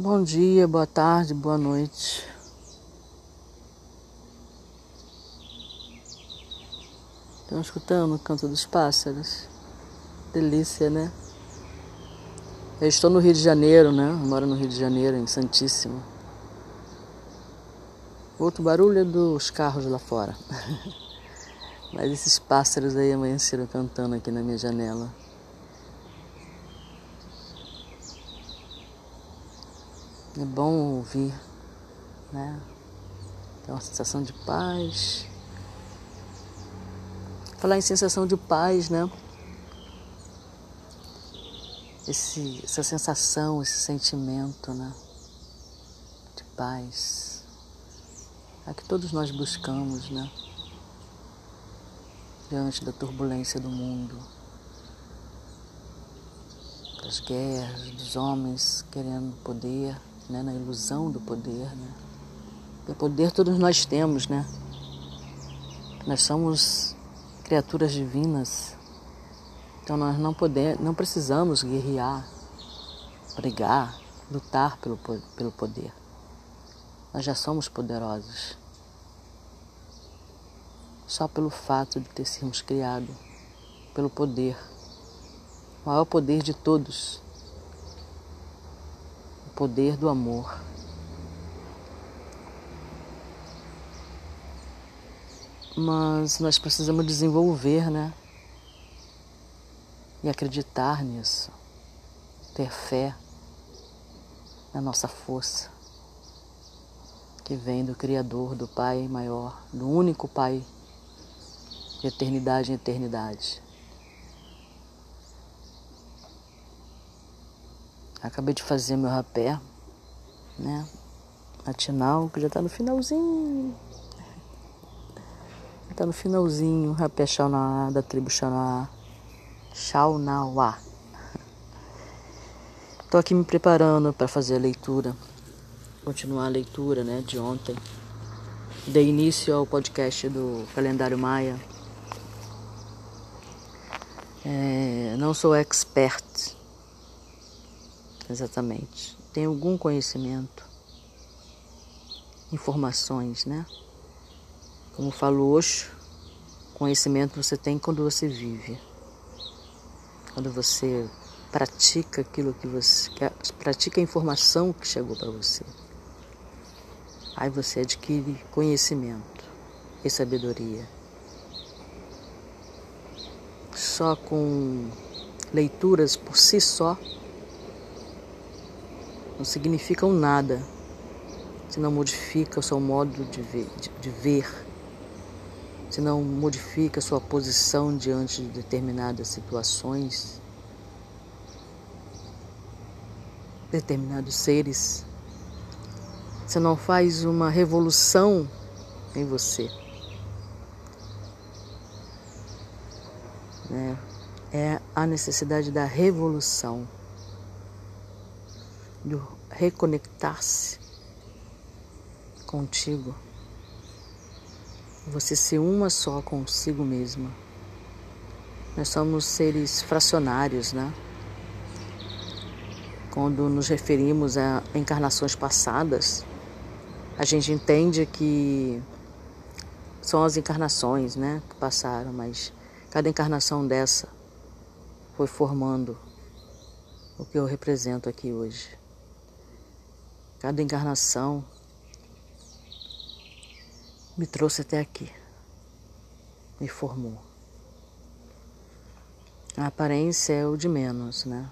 Bom dia, boa tarde, boa noite. Estão escutando o canto dos pássaros? Delícia, né? Eu estou no Rio de Janeiro, né? Eu moro no Rio de Janeiro, em Santíssimo. Outro barulho é dos carros lá fora. Mas esses pássaros aí amanheceram cantando aqui na minha janela. É bom ouvir, né? Tem uma sensação de paz. Falar em sensação de paz, né? Esse, essa sensação, esse sentimento, né? De paz. É que todos nós buscamos, né? Diante da turbulência do mundo, das guerras, dos homens querendo poder né, na ilusão do poder. Né? Poder todos nós temos, né? Nós somos criaturas divinas. Então nós não não precisamos guerrear, brigar, lutar pelo, pelo poder. Nós já somos poderosos. Só pelo fato de ter sido criado pelo poder, o maior poder de todos, poder do amor. Mas nós precisamos desenvolver, né? E acreditar nisso. Ter fé na nossa força, que vem do Criador, do Pai maior, do único Pai, de eternidade em eternidade. Acabei de fazer meu rapé, né? Matinal, que já tá no finalzinho. Tá no finalzinho, rapé Xauná, da tribo Xauná. Xaunauá. Tô aqui me preparando para fazer a leitura. Continuar a leitura, né, de ontem. Dei início ao podcast do Calendário Maia. É, não sou expert exatamente. Tem algum conhecimento, informações, né? Como falo hoje, conhecimento você tem quando você vive. Quando você pratica aquilo que você pratica a informação que chegou para você. Aí você adquire conhecimento e sabedoria. Só com leituras por si só não significam nada se não modifica o seu modo de ver, de, de ver, se não modifica a sua posição diante de determinadas situações, determinados seres, se não faz uma revolução em você. Né? É a necessidade da revolução de reconectar-se contigo. Você ser uma só consigo mesma. Nós somos seres fracionários, né? Quando nos referimos a encarnações passadas, a gente entende que são as encarnações, né, que passaram, mas cada encarnação dessa foi formando o que eu represento aqui hoje. Cada encarnação me trouxe até aqui, me formou. A aparência é o de menos, né?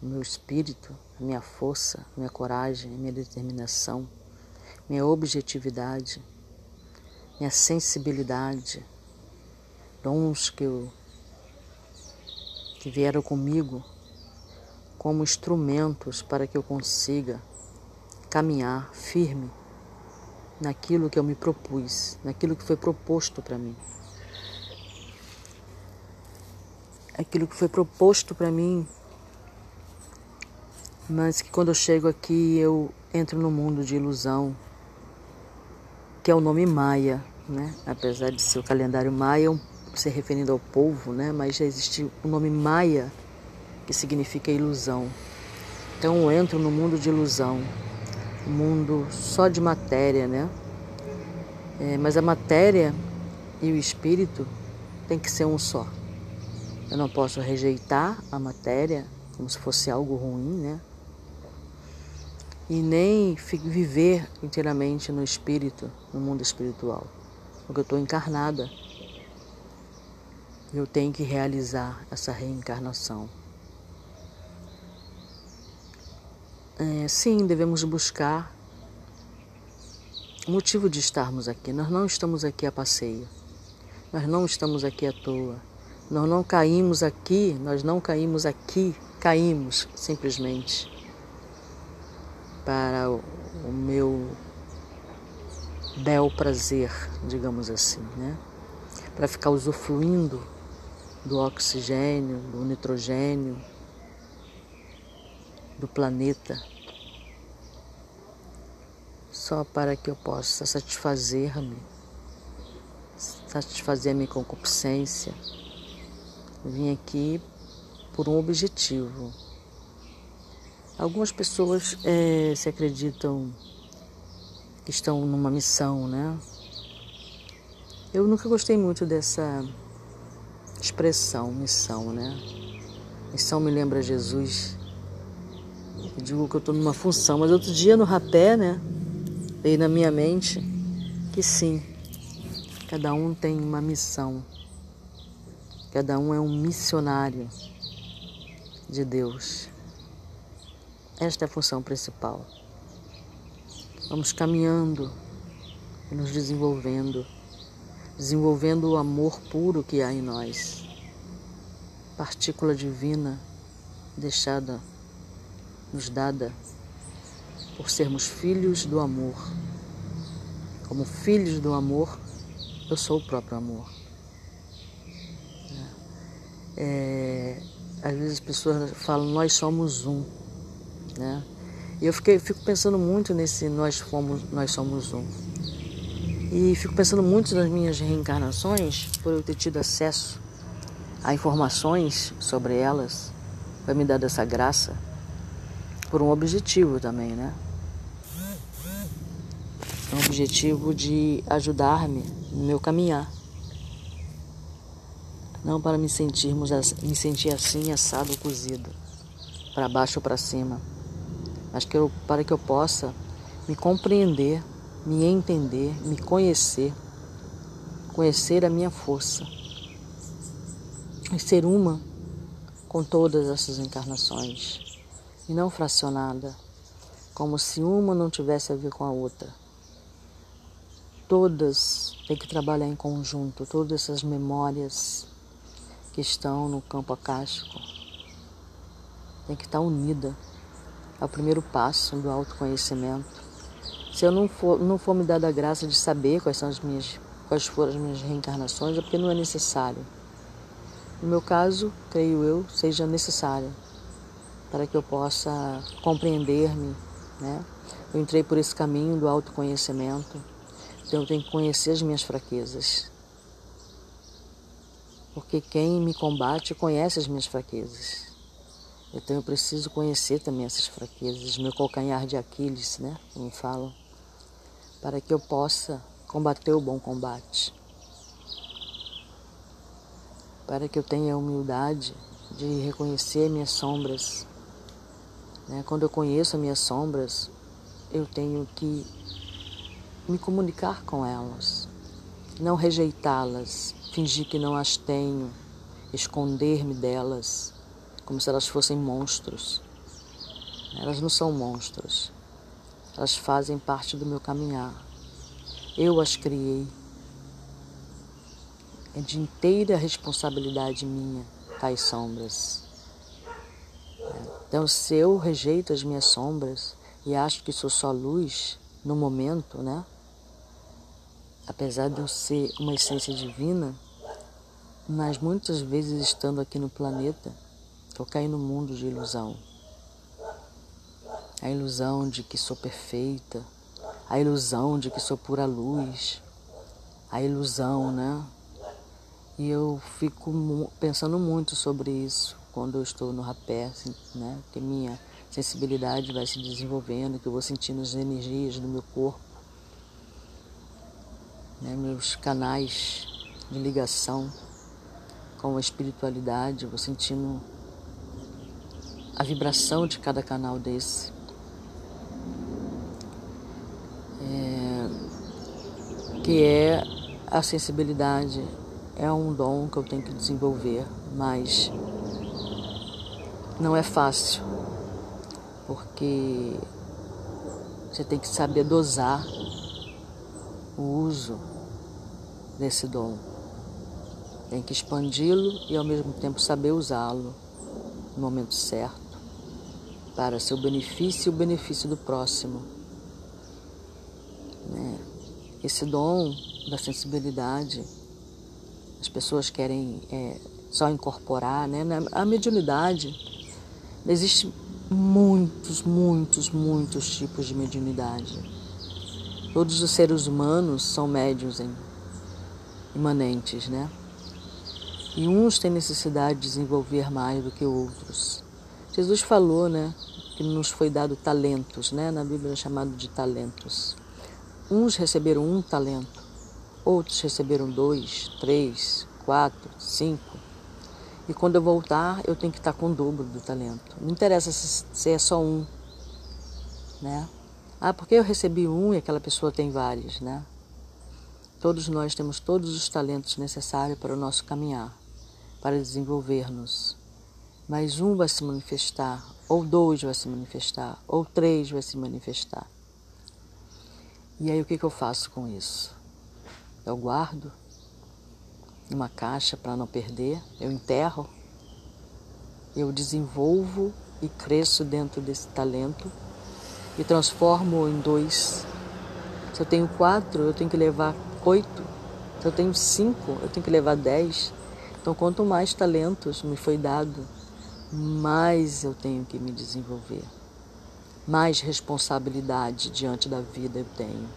O meu espírito, a minha força, a minha coragem, a minha determinação, minha objetividade, minha sensibilidade, dons que, eu, que vieram comigo como instrumentos para que eu consiga caminhar firme naquilo que eu me propus, naquilo que foi proposto para mim. Aquilo que foi proposto para mim, mas que quando eu chego aqui eu entro no mundo de ilusão, que é o nome Maia, né? Apesar de ser o calendário Maia, se referindo ao povo, né? Mas já existe o nome Maia, que significa ilusão. Então eu entro no mundo de ilusão, mundo só de matéria, né? É, mas a matéria e o espírito tem que ser um só. Eu não posso rejeitar a matéria como se fosse algo ruim, né? E nem viver inteiramente no espírito, no mundo espiritual, porque eu estou encarnada. Eu tenho que realizar essa reencarnação. É, sim, devemos buscar o motivo de estarmos aqui. Nós não estamos aqui a passeio. Nós não estamos aqui à toa. Nós não caímos aqui, nós não caímos aqui, caímos simplesmente para o, meu bel prazer, digamos assim, né? Para ficar usufruindo do oxigênio, do nitrogênio, do planeta, só para que eu possa satisfazer-me, satisfazer a minha concupiscência. Vim aqui por um objetivo. Algumas pessoas é, se acreditam que estão numa missão, né? Eu nunca gostei muito dessa expressão, missão, né? Missão me lembra Jesus. Eu digo que eu estou numa função, mas outro dia no rapé, né? Veio na minha mente que sim, cada um tem uma missão, cada um é um missionário de Deus. Esta é a função principal. Vamos caminhando e nos desenvolvendo, desenvolvendo o amor puro que há em nós, partícula divina deixada, nos dada por sermos filhos do amor. Como filhos do amor, eu sou o próprio amor. É, às vezes as pessoas falam, nós somos um. Né? E eu fiquei, fico pensando muito nesse nós, fomos, nós somos um. E fico pensando muito nas minhas reencarnações, por eu ter tido acesso a informações sobre elas, vai me dar essa graça, por um objetivo também, né? Um objetivo de ajudar-me no meu caminhar. Não para me sentirmos me sentir assim, assado, cozido, para baixo ou para cima, mas que eu, para que eu possa me compreender, me entender, me conhecer, conhecer a minha força e ser uma com todas essas encarnações e não fracionada, como se uma não tivesse a ver com a outra. Todas têm que trabalhar em conjunto, todas essas memórias que estão no campo acástico tem que estar unida. É o primeiro passo do autoconhecimento. Se eu não for, não for me dada a graça de saber quais são as minhas, quais foram as minhas reencarnações, é porque não é necessário. No meu caso, creio eu, seja necessário para que eu possa compreender-me, né? Eu entrei por esse caminho do autoconhecimento, então eu tenho que conhecer as minhas fraquezas, porque quem me combate conhece as minhas fraquezas. Então eu preciso conhecer também essas fraquezas, meu calcanhar de Aquiles, né? Como falam, para que eu possa combater o bom combate. Para que eu tenha a humildade de reconhecer minhas sombras. Né? Quando eu conheço as minhas sombras, eu tenho que me comunicar com elas, não rejeitá-las, fingir que não as tenho, esconder-me delas, como se elas fossem monstros. Elas não são monstros, elas fazem parte do meu caminhar. Eu as criei. É de inteira responsabilidade minha tais sombras. Então, se eu rejeito as minhas sombras e acho que sou só luz no momento, né? Apesar de eu ser uma essência divina, mas muitas vezes estando aqui no planeta, eu caí no mundo de ilusão. A ilusão de que sou perfeita, a ilusão de que sou pura luz, a ilusão, né? E eu fico pensando muito sobre isso quando eu estou no rapé, assim, né? Que minha sensibilidade vai se desenvolvendo, que eu vou sentindo as energias do meu corpo, né, meus canais de ligação com a espiritualidade, eu vou sentindo a vibração de cada canal desse. É, que é a sensibilidade, é um dom que eu tenho que desenvolver, mas não é fácil, porque você tem que saber dosar o uso desse dom. Tem que expandi-lo e ao mesmo tempo saber usá-lo no momento certo para seu benefício e o benefício do próximo. Né? Esse dom da sensibilidade, as pessoas querem é, só incorporar, né? A mediunidade, existe muitos, muitos, muitos tipos de mediunidade. Todos os seres humanos são médios imanentes, né? E uns têm necessidade de desenvolver mais do que outros. Jesus falou, né, que nos foi dado talentos, né? Na Bíblia é chamado de talentos. Uns receberam um talento, outros receberam dois, três, quatro, cinco. E quando eu voltar, eu tenho que estar com o dobro do talento. Não interessa se é só um, né? Ah, porque eu recebi um e aquela pessoa tem vários, né? Todos nós temos todos os talentos necessários para o nosso caminhar, para desenvolver-nos mas um vai se manifestar, ou dois vai se manifestar, ou três vai se manifestar. E aí o que, que eu faço com isso? Eu guardo numa caixa para não perder, eu enterro, eu desenvolvo e cresço dentro desse talento e transformo em dois. Se eu tenho quatro, eu tenho que levar oito. Se eu tenho cinco, eu tenho que levar dez. Então, quanto mais talentos me foi dado, mais eu tenho que me desenvolver, mais responsabilidade diante da vida eu tenho.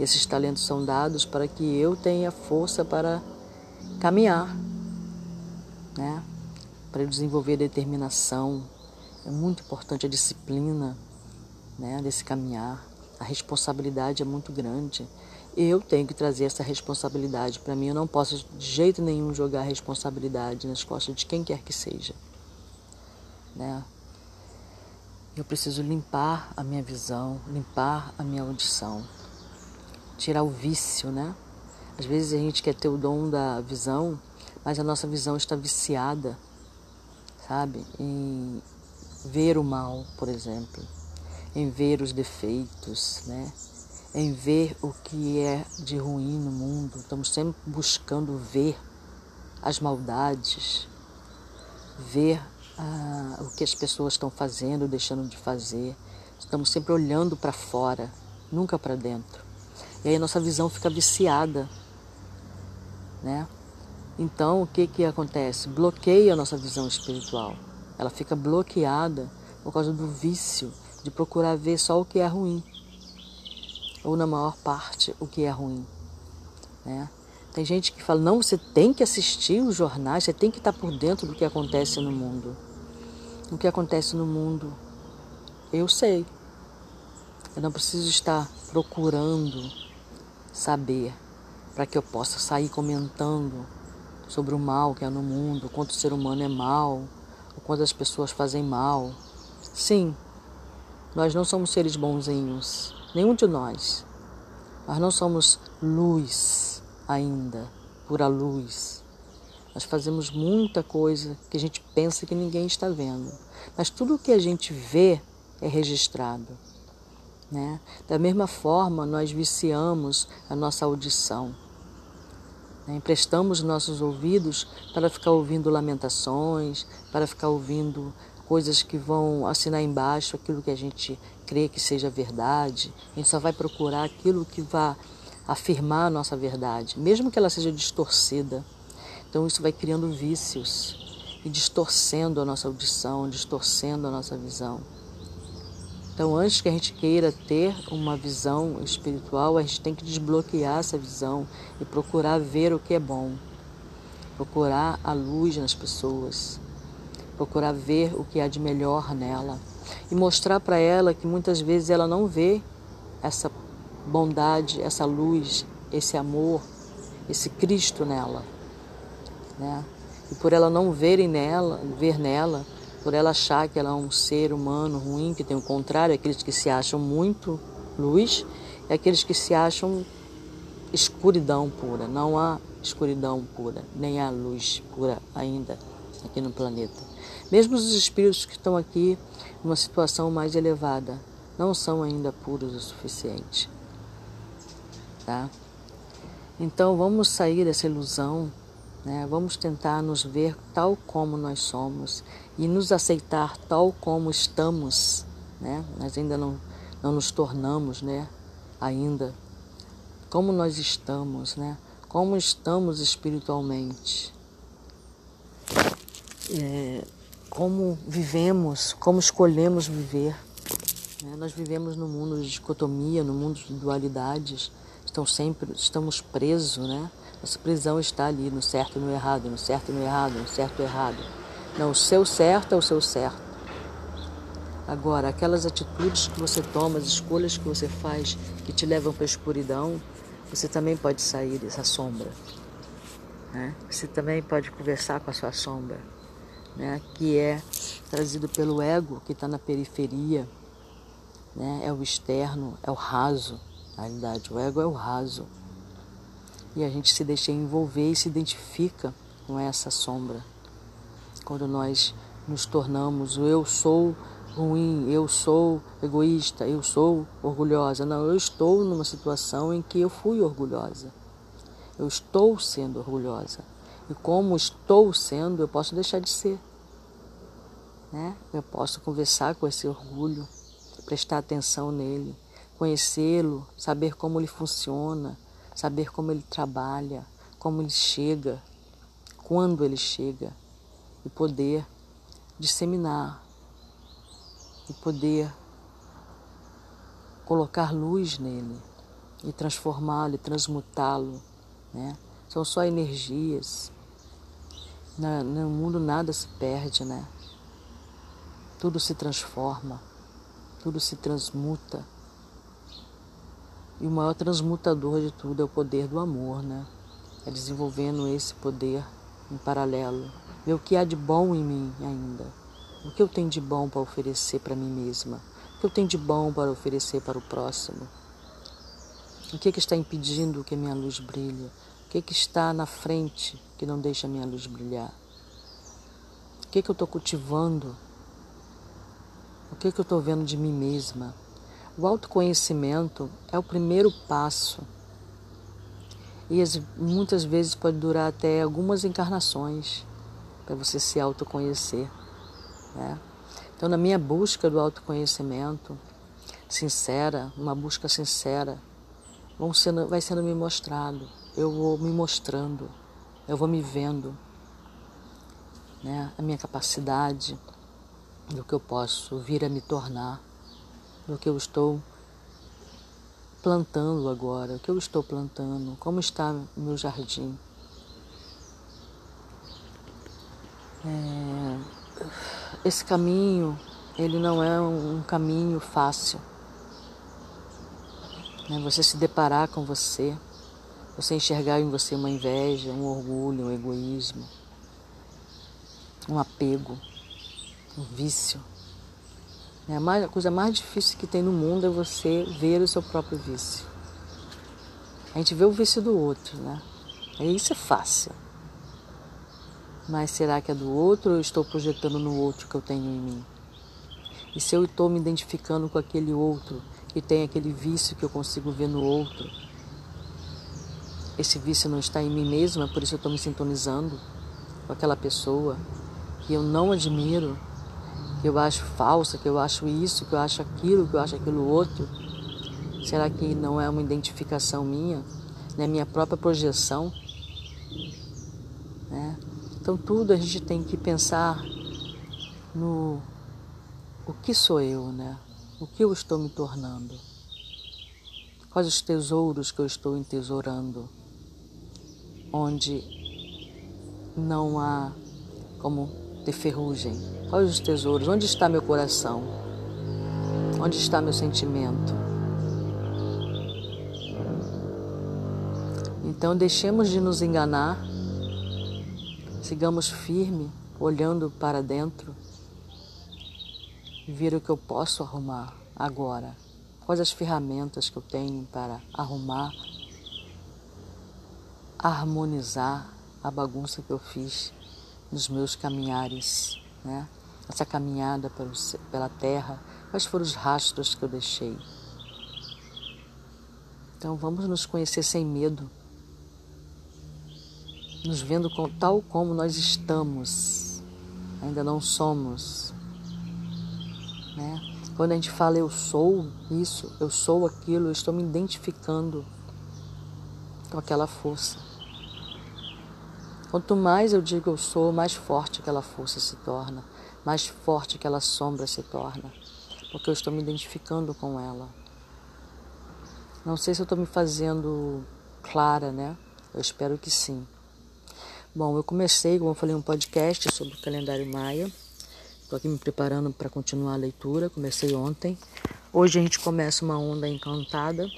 Esses talentos são dados para que eu tenha força para caminhar, né? para desenvolver determinação. É muito importante a disciplina né? desse caminhar. A responsabilidade é muito grande. Eu tenho que trazer essa responsabilidade para mim. Eu não posso de jeito nenhum jogar a responsabilidade nas costas de quem quer que seja. Né? Eu preciso limpar a minha visão, limpar a minha audição, tirar o vício, né? Às vezes a gente quer ter o dom da visão, mas a nossa visão está viciada, sabe? Em ver o mal, por exemplo, em ver os defeitos, né? Em ver o que é de ruim no mundo. Estamos sempre buscando ver as maldades, ver ah, o que as pessoas estão fazendo, deixando de fazer. Estamos sempre olhando para fora, nunca para dentro. E aí a nossa visão fica viciada, né? Então, o que que acontece? Bloqueia a nossa visão espiritual. Ela fica bloqueada por causa do vício de procurar ver só o que é ruim ou na maior parte o que é ruim. Né? Tem gente que fala, não, você tem que assistir os jornais, você tem que estar por dentro do que acontece no mundo. O que acontece no mundo, eu sei. Eu não preciso estar procurando saber para que eu possa sair comentando sobre o mal que é no mundo, o quanto o ser humano é mal, o quanto as pessoas fazem mal. Sim, nós não somos seres bonzinhos, nenhum de nós. Nós não somos luz ainda, pura luz. Nós fazemos muita coisa que a gente pensa que ninguém está vendo. Mas tudo o que a gente vê é registrado. Né? Da mesma forma, nós viciamos a nossa audição. Né? Emprestamos nossos ouvidos para ficar ouvindo lamentações, para ficar ouvindo coisas que vão assinar embaixo aquilo que a gente crê que seja verdade. A gente só vai procurar aquilo que vá afirmar a nossa verdade, mesmo que ela seja distorcida. Então isso vai criando vícios e distorcendo a nossa audição, distorcendo a nossa visão. Então, antes que a gente queira ter uma visão espiritual, a gente tem que desbloquear essa visão e procurar ver o que é bom, procurar a luz nas pessoas, procurar ver o que há de melhor nela e mostrar para ela que muitas vezes ela não vê essa bondade, essa luz, esse amor, esse Cristo nela, né? E por ela não verem nela, ver nela, por ela achar que ela é um ser humano ruim, que tem o contrário, aqueles que se acham muito luz e aqueles que se acham escuridão pura. Não há escuridão pura, nem há luz pura ainda aqui no planeta. Mesmo os espíritos que estão aqui numa situação mais elevada não são ainda puros o suficiente. Tá? Então vamos sair dessa ilusão, né? vamos tentar nos ver tal como nós somos e nos aceitar tal como estamos. Né? Nós ainda não, não nos tornamos né? ainda. Como nós estamos, né? como estamos espiritualmente. É, como vivemos, como escolhemos viver. Né? Nós vivemos no mundo de dicotomia, no mundo de dualidades, estão sempre, estamos presos, né? Nossa prisão está ali, no certo e no errado, no certo e no errado, no certo e errado. Não, o seu certo é o seu certo. Agora, aquelas atitudes que você toma, as escolhas que você faz que te levam para a escuridão, você também pode sair dessa sombra. Né? Você também pode conversar com a sua sombra né, que é trazido pelo ego que está na periferia, né, é o externo, é o raso, na realidade, o ego é o raso. E a gente se deixa envolver e se identifica com essa sombra. Quando nós nos tornamos o eu sou ruim, eu sou egoísta, eu sou orgulhosa. Não, eu estou numa situação em que eu fui orgulhosa. Eu estou sendo orgulhosa. E como estou sendo, eu posso deixar de ser. Né? Eu posso conversar com esse orgulho, prestar atenção nele, conhecê-lo, saber como ele funciona, saber como ele trabalha, como ele chega, quando ele chega, e poder disseminar, e poder colocar luz nele, e transformá-lo, e transmutá-lo. Né? São só energias, no mundo nada se perde, né? Tudo se transforma, tudo se transmuta. E o maior transmutador de tudo é o poder do amor, né? É desenvolvendo esse poder em paralelo. Ver o que há de bom em mim ainda. O que eu tenho de bom para oferecer para mim mesma. O que eu tenho de bom para oferecer para o próximo. O que, é que está impedindo que a minha luz brilhe? O que, é que está na frente que não deixa a minha luz brilhar? O que, que eu estou cultivando? O que, que eu estou vendo de mim mesma? O autoconhecimento é o primeiro passo. E muitas vezes pode durar até algumas encarnações para você se autoconhecer. Né? Então, na minha busca do autoconhecimento sincera, uma busca sincera, vão sendo, vai sendo me mostrado. Eu vou me mostrando eu vou me vendo, né? A minha capacidade, do que eu posso vir a me tornar, do que eu estou plantando agora, o que eu estou plantando, como está meu jardim. É, esse caminho, ele não é um caminho fácil. Né? Você se deparar com você você enxergar em você uma inveja, um orgulho, um egoísmo, um apego, um vício. É a coisa mais difícil que tem no mundo é você ver o seu próprio vício. A gente vê o vício do outro, né? Isso é fácil. Mas será que é do outro ou eu estou projetando no outro que eu tenho em mim? E se eu estou me identificando com aquele outro que tem aquele vício que eu consigo ver no outro, esse vício não está em mim mesma, por isso eu estou me sintonizando com aquela pessoa que eu não admiro, que eu acho falsa, que eu acho isso, que eu acho aquilo, que eu acho aquilo outro. Será que não é uma identificação minha, né? minha própria projeção? Né? Então tudo a gente tem que pensar no o que sou eu, né? O que eu estou me tornando? Quais os tesouros que eu estou entesourando? Onde não há como ter ferrugem? Quais os tesouros? Onde está meu coração? Onde está meu sentimento? Então deixemos de nos enganar, sigamos firme, olhando para dentro e ver o que eu posso arrumar agora. Quais as ferramentas que eu tenho para arrumar, harmonizar a bagunça que eu fiz nos meus caminhares, né? Essa caminhada pela terra, quais foram os rastros que eu deixei? Então vamos nos conhecer sem medo, nos vendo tal como nós estamos, ainda não somos, né? Quando a gente fala eu sou isso, eu sou aquilo, eu estou me identificando com aquela força. Quanto mais eu digo eu sou, mais forte aquela força se torna, mais forte aquela sombra se torna, porque eu estou me identificando com ela. Não sei se eu estou me fazendo clara, né? Eu espero que sim. Bom, eu comecei, como eu falei, um podcast sobre o calendário maia. Estou aqui me preparando para continuar a leitura, comecei ontem. Hoje a gente começa uma onda encantada.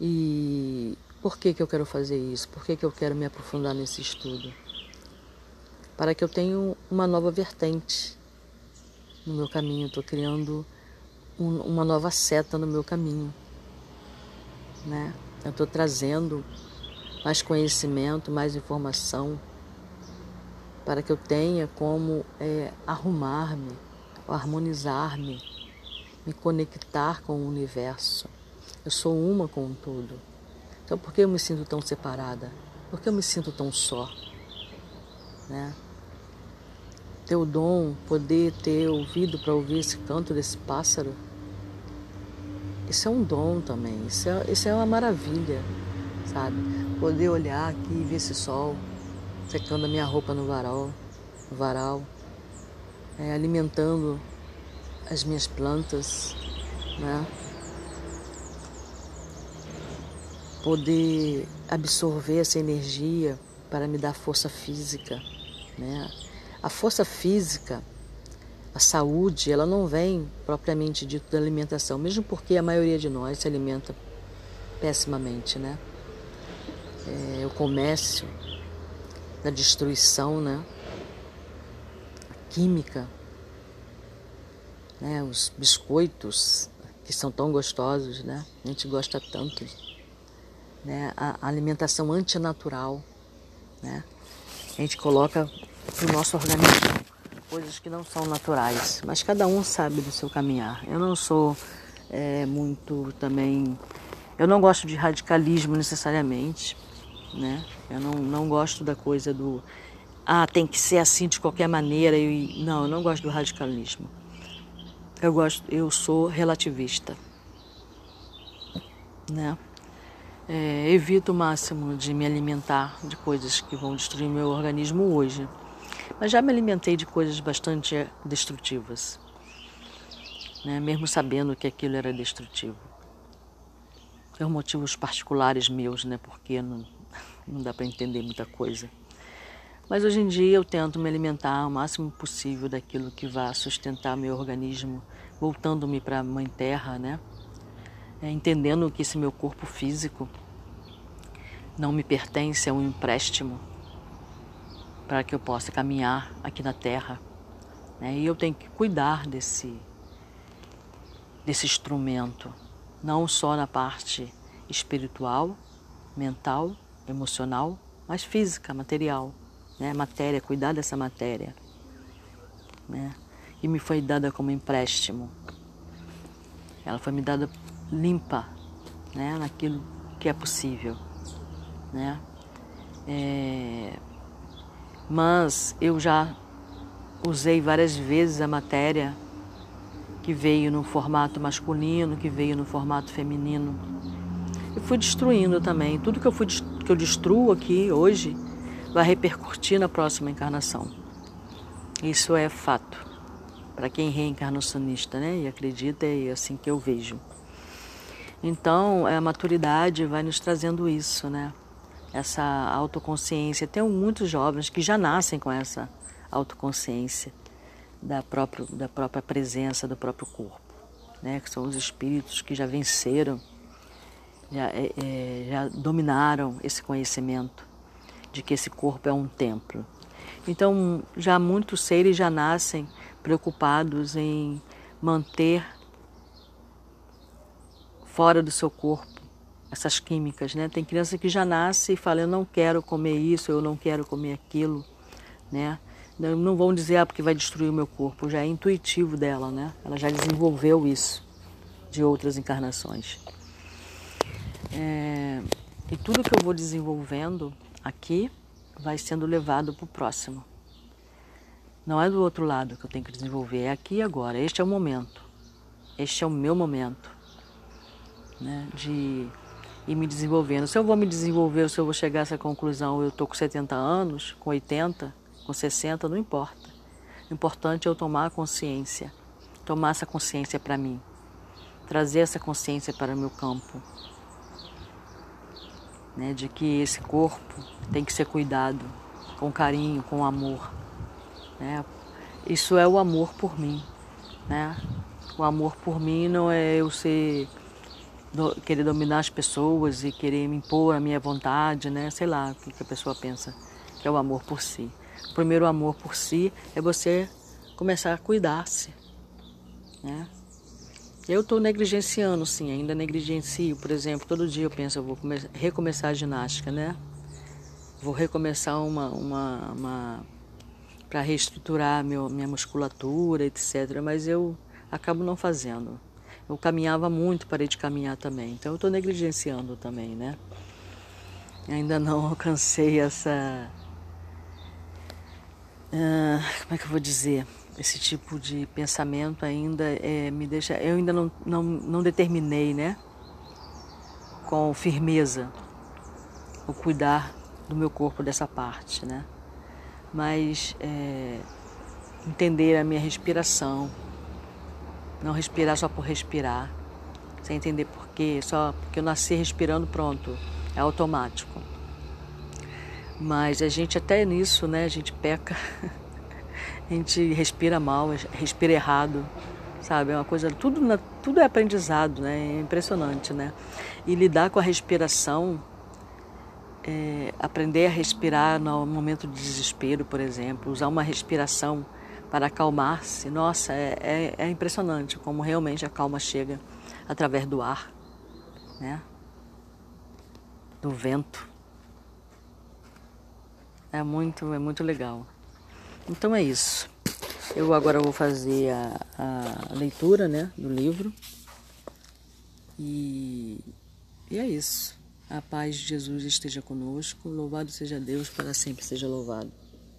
E por que, que eu quero fazer isso? Por que, que eu quero me aprofundar nesse estudo? Para que eu tenha uma nova vertente no meu caminho. Estou criando um, uma nova seta no meu caminho. Né? Eu estou trazendo mais conhecimento, mais informação para que eu tenha como é, arrumar-me, harmonizar-me, me conectar com o universo. Eu sou uma com tudo. Então, por que eu me sinto tão separada? Por que eu me sinto tão só? Né? Ter o dom, poder ter ouvido para ouvir esse canto desse pássaro, isso é um dom também, isso é, isso é uma maravilha, sabe? Poder olhar aqui e ver esse sol, secando a minha roupa no varal, no varal é, alimentando as minhas plantas, né? Poder absorver essa energia para me dar força física, né? A força física, a saúde, ela não vem propriamente dito da alimentação, mesmo porque a maioria de nós se alimenta pessimamente, né? É, o comércio da destruição, né? A química, né? Os biscoitos que são tão gostosos, né? A gente gosta tanto, né? A alimentação antinatural, né? A gente coloca para o nosso organismo coisas que não são naturais, mas cada um sabe do seu caminhar. Eu não sou é, muito também, eu não gosto de radicalismo necessariamente, né? Eu não, não gosto da coisa do ah, tem que ser assim de qualquer maneira. Eu, não, eu não gosto do radicalismo. Eu gosto, eu sou relativista, né? É, evito o máximo de me alimentar de coisas que vão destruir meu organismo hoje. Mas já me alimentei de coisas bastante destrutivas, né? mesmo sabendo que aquilo era destrutivo. Por motivos particulares meus, né? Porque não, não dá para entender muita coisa. Mas hoje em dia eu tento me alimentar o máximo possível daquilo que vai sustentar meu organismo, voltando-me para a Mãe Terra, né? É, entendendo que esse meu corpo físico não me pertence, é um empréstimo para que eu possa caminhar aqui na Terra. Né? E eu tenho que cuidar desse, desse instrumento, não só na parte espiritual, mental, emocional, mas física, material, né? Matéria, cuidar dessa matéria, né? E me foi dada como empréstimo. Ela foi me dada limpa, né? Naquilo que é possível, né? É... Mas eu já usei várias vezes a matéria que veio no formato masculino, que veio no formato feminino. E fui destruindo também. Tudo que eu fui que eu destruo aqui hoje vai repercutir na próxima encarnação. Isso é fato. Para quem reencarnacionista, né? E acredita, é assim que eu vejo. Então, a maturidade vai nos trazendo isso, né? Essa autoconsciência. Tem muitos jovens que já nascem com essa autoconsciência da própria, da própria presença do próprio corpo, né? que são os espíritos que já venceram, já, é, é, já dominaram esse conhecimento de que esse corpo é um templo. Então, já muitos seres já nascem preocupados em manter fora do seu corpo essas químicas, né? Tem criança que já nasce e fala eu não quero comer isso, eu não quero comer aquilo, né? Não vão dizer ah, porque vai destruir o meu corpo, já é intuitivo dela, né? Ela já desenvolveu isso de outras encarnações. É, e tudo que eu vou desenvolvendo aqui vai sendo levado para o próximo. Não é do outro lado que eu tenho que desenvolver, é aqui e agora. Este é o momento. Este é o meu momento né, de ir me desenvolvendo. Se eu vou me desenvolver, se eu vou chegar a essa conclusão, eu estou com 70 anos, com 80, com 60, não importa. O importante é eu tomar a consciência, tomar essa consciência para mim, trazer essa consciência para o meu campo, né, de que esse corpo tem que ser cuidado com carinho, com amor. Né? Isso é o amor por mim. Né? O amor por mim não é eu ser do, querer dominar as pessoas e querer me impor a minha vontade, né? Sei lá o que, a pessoa pensa que é o amor por si. O primeiro amor por si é você começar a cuidar-se, né? Eu estou negligenciando, sim, ainda negligencio. Por exemplo, todo dia eu penso, eu vou recomeçar a ginástica, né? Vou recomeçar uma, uma, uma para reestruturar meu, minha musculatura, etc. Mas eu acabo não fazendo. Eu caminhava muito, parei de caminhar também. Então eu estou negligenciando também, né? Ainda não alcancei essa. Uh, como é que eu vou dizer? esse tipo de pensamento ainda é, me deixa. Eu ainda não, não, não determinei, né? Com firmeza o cuidar do meu corpo dessa parte, né? Mas é, entender a minha respiração, não respirar só por respirar, sem entender por quê, só porque eu nasci respirando, pronto, é automático. Mas a gente até nisso, né? A gente peca. a gente respira mal, respira errado, sabe? É uma coisa, tudo, tudo é aprendizado, né? É impressionante, né? E lidar com a respiração, é, aprender a respirar no momento de desespero, por exemplo, usar uma respiração para acalmar-se, nossa, é, é, é impressionante como realmente a calma chega através do ar, né? Do vento. É muito, é muito legal. Então é isso. Eu agora vou fazer a, a leitura né, do livro. E, e é isso. A paz de Jesus esteja conosco. Louvado seja Deus, para sempre seja louvado.